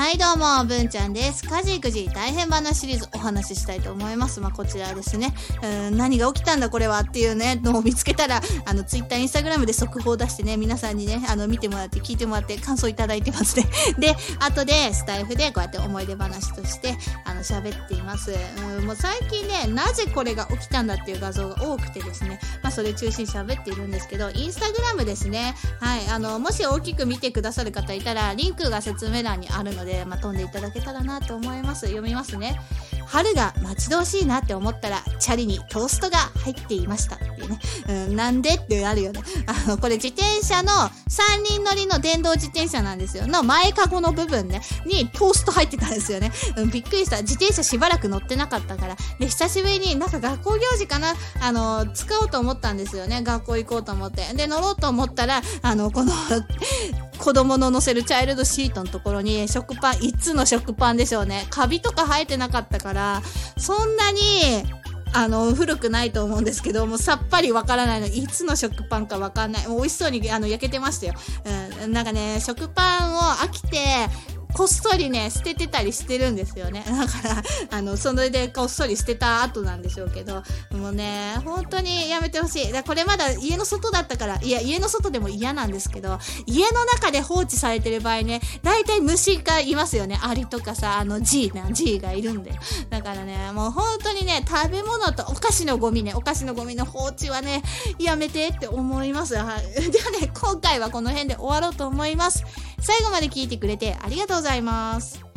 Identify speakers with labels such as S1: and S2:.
S1: はい、どうも、文ちゃんです。家事育児大変話シリーズお話ししたいと思います。まあ、こちらですね。うん何が起きたんだこれはっていうね、のを見つけたら、あの、ツイッター、インスタグラムで速報を出してね、皆さんにね、あの、見てもらって、聞いてもらって、感想いただいてますね。で、後で、スタイフでこうやって思い出話として、あの、喋っています。うん、もう最近ね、なぜこれが起きたんだっていう画像が多くてですね、まあ、それ中心に喋っているんですけど、インスタグラムですね。はい、あの、もし大きく見てくださる方いたら、リンクが説明欄にあるので、でまあ、飛んでいただけたらなと思います。読みますね。春が待ち遠しいなって思ったら、チャリにトーストが入っていましたっていうね。うん、なんでってなるよね。あの、これ自転車の3人乗りの電動自転車なんですよ。の前かごの部分ね、にトースト入ってたんですよね。うん、びっくりした。自転車しばらく乗ってなかったから。で、久しぶりになんか学校行事かな？あの、使おうと思ったんですよね。学校行こうと思って。で、乗ろうと思ったら、あの、この、子供の乗せるチャイルドシートのところに食パン、5つの食パンでしょうね。カビとか生えてなかったからから、そんなに、あの、古くないと思うんですけど、もうさっぱりわからないの。いつの食パンかわかんない。もう美味しそうに、あの、焼けてましたよ。うん。なんかね、食パンを飽きて、こっそりね、捨ててたりしてるんですよね。だから、あの、それでこっそり捨てた後なんでしょうけど、もうね、本当にやめてほしい。だこれまだ家の外だったから、いや、家の外でも嫌なんですけど、家の中で放置されてる場合ね、大体虫がいますよね。アリとかさ、あの G な、G がいるんで。だからね、もう本当にね、食べ物とお菓子のゴミね、お菓子のゴミの放置はね、やめてって思います。はい。ではね、今回はこの辺で終わろうと思います。最後まで聞いてくれてありがとうございます。